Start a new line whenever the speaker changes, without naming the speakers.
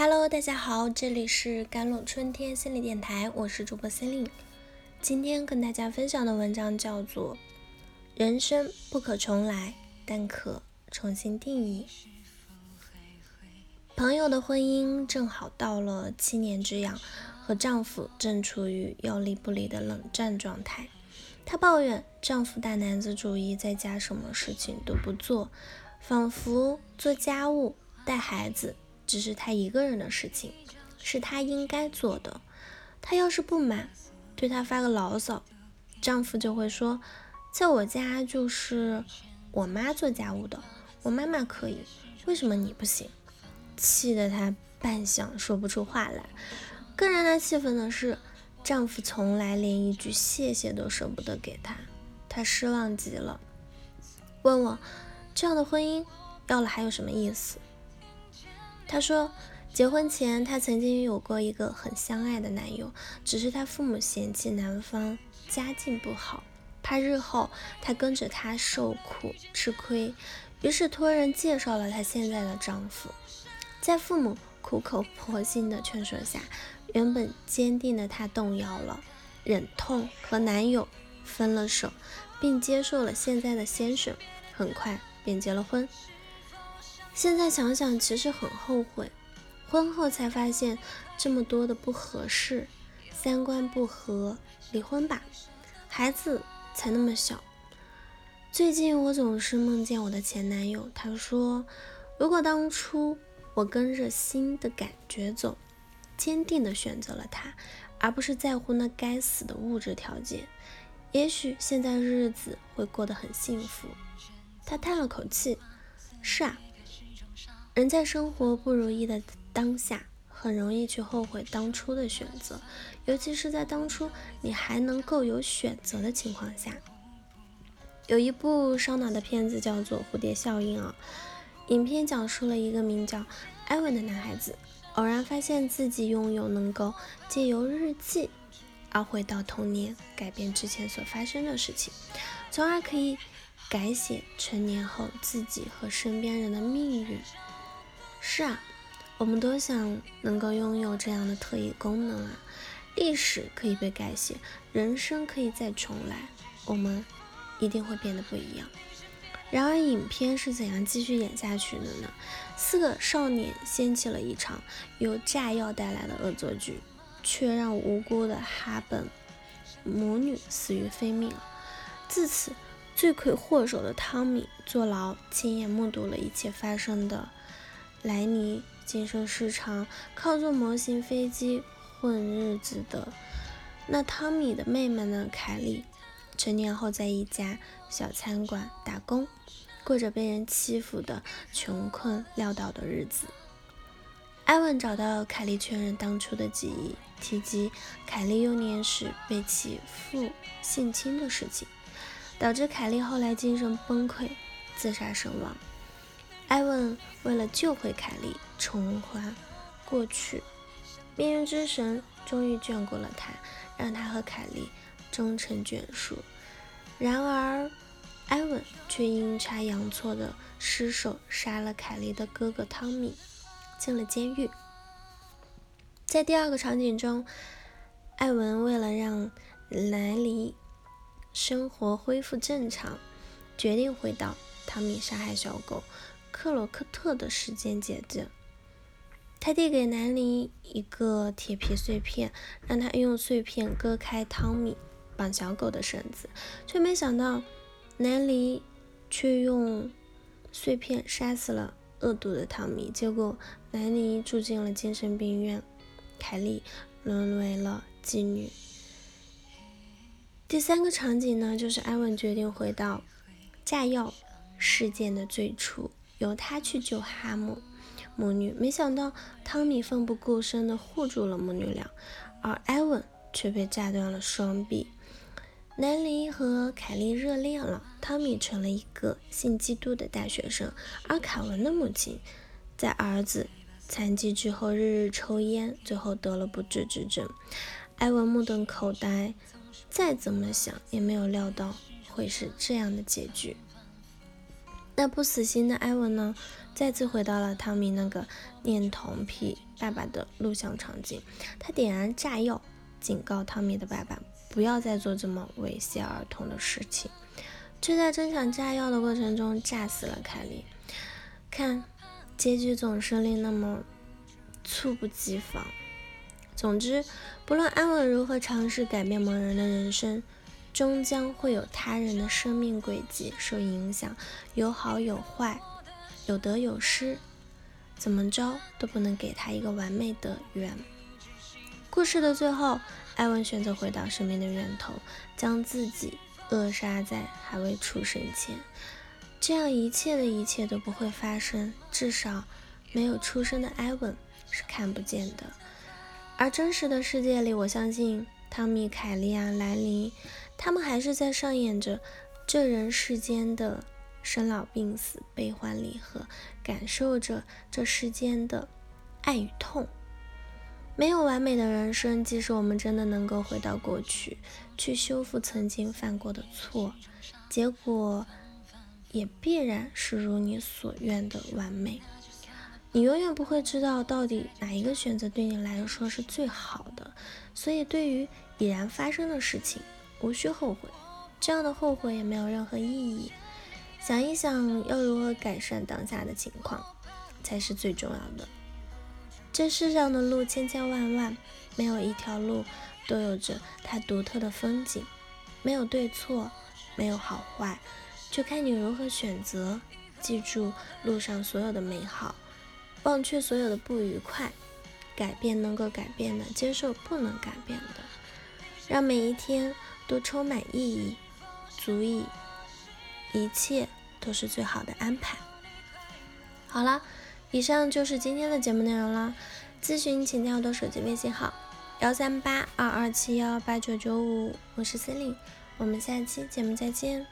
Hello，大家好，这里是甘露春天心理电台，我是主播 Celine。今天跟大家分享的文章叫做《人生不可重来，但可重新定义》。朋友的婚姻正好到了七年之痒，和丈夫正处于要离不离的冷战状态。她抱怨丈夫大男子主义，在家什么事情都不做，仿佛做家务、带孩子。只是她一个人的事情，是她应该做的。她要是不满，对她发个牢骚，丈夫就会说：“在我家就是我妈做家务的，我妈妈可以，为什么你不行？”气得她半晌说不出话来。更让她气愤的是，丈夫从来连一句谢谢都舍不得给她，她失望极了，问我：“这样的婚姻要了还有什么意思？”她说，结婚前她曾经有过一个很相爱的男友，只是她父母嫌弃男方家境不好，怕日后她跟着他受苦吃亏，于是托人介绍了她现在的丈夫。在父母苦口婆心的劝说下，原本坚定的她动摇了，忍痛和男友分了手，并接受了现在的先生，很快便结了婚。现在想想，其实很后悔。婚后才发现这么多的不合适，三观不合，离婚吧。孩子才那么小。最近我总是梦见我的前男友，他说，如果当初我跟着心的感觉走，坚定的选择了他，而不是在乎那该死的物质条件，也许现在日子会过得很幸福。他叹了口气，是啊。人在生活不如意的当下，很容易去后悔当初的选择，尤其是在当初你还能够有选择的情况下。有一部烧脑的片子叫做《蝴蝶效应》啊，影片讲述了一个名叫艾文的男孩子，偶然发现自己拥有能够借由日记而回到童年，改变之前所发生的事情，从而可以改写成年后自己和身边人的命运。是啊，我们都想能够拥有这样的特异功能啊！历史可以被改写，人生可以再重来，我们一定会变得不一样。然而，影片是怎样继续演下去的呢？四个少年掀起了一场由炸药带来的恶作剧，却让无辜的哈本母女死于非命。自此，罪魁祸首的汤米坐牢，亲眼目睹了一切发生的。莱尼晋升市场，靠做模型飞机混日子的。那汤米的妹妹呢？凯莉，成年后在一家小餐馆打工，过着被人欺负的穷困潦倒的日子。艾文找到凯莉确认当初的记忆，提及凯莉幼年时被其父性侵的事情，导致凯莉后来精神崩溃，自杀身亡。艾文为了救回凯莉，重还过去，命运之神终于眷顾了他，让他和凯莉终成眷属。然而，艾文却阴差阳错的失手杀了凯莉的哥哥汤米，进了监狱。在第二个场景中，艾文为了让莱尼生活恢复正常，决定回到汤米杀害小狗。克罗克特的时间节点，他递给南尼一个铁皮碎片，让他用碎片割开汤米绑小狗的绳子，却没想到南尼却用碎片杀死了恶毒的汤米，结果南尼住进了精神病院，凯莉沦为了妓女。第三个场景呢，就是艾文决定回到炸药事件的最初。由他去救哈姆母女，没想到汤米奋不顾身地护住了母女俩，而艾文却被炸断了双臂。南尼和凯莉热恋了，汤米成了一个信基督的大学生，而凯文的母亲在儿子残疾之后日日抽烟，最后得了不治之症。艾文目瞪口呆，再怎么想也没有料到会是这样的结局。那不死心的艾文呢，再次回到了汤米那个恋童癖爸爸的录像场景。他点燃炸药，警告汤米的爸爸不要再做这么猥亵儿童的事情。却在争抢炸药的过程中炸死了凯莉。看，结局总是令那么猝不及防。总之，不论安文如何尝试改变某人的人生，终将会有他人的生命轨迹受影响，有好有坏，有得有失，怎么着都不能给他一个完美的圆。故事的最后，艾文选择回到生命的源头，将自己扼杀在还未出生前，这样一切的一切都不会发生，至少没有出生的艾文是看不见的。而真实的世界里，我相信汤米、凯莉啊、莱尼，他们还是在上演着这人世间的生老病死、悲欢离合，感受着这世间的爱与痛。没有完美的人生，即使我们真的能够回到过去，去修复曾经犯过的错，结果也必然是如你所愿的完美。你永远不会知道到底哪一个选择对你来说是最好的，所以对于已然发生的事情，无需后悔，这样的后悔也没有任何意义。想一想要如何改善当下的情况，才是最重要的。这世上的路千千万万，没有一条路都有着它独特的风景，没有对错，没有好坏，就看你如何选择。记住路上所有的美好。忘却所有的不愉快，改变能够改变的，接受不能改变的，让每一天都充满意义，足以，一切都是最好的安排。好了，以上就是今天的节目内容了。咨询请加我的手机微信号：幺三八二二七幺八九九五，我是 c e l i n e 我们下期节目再见。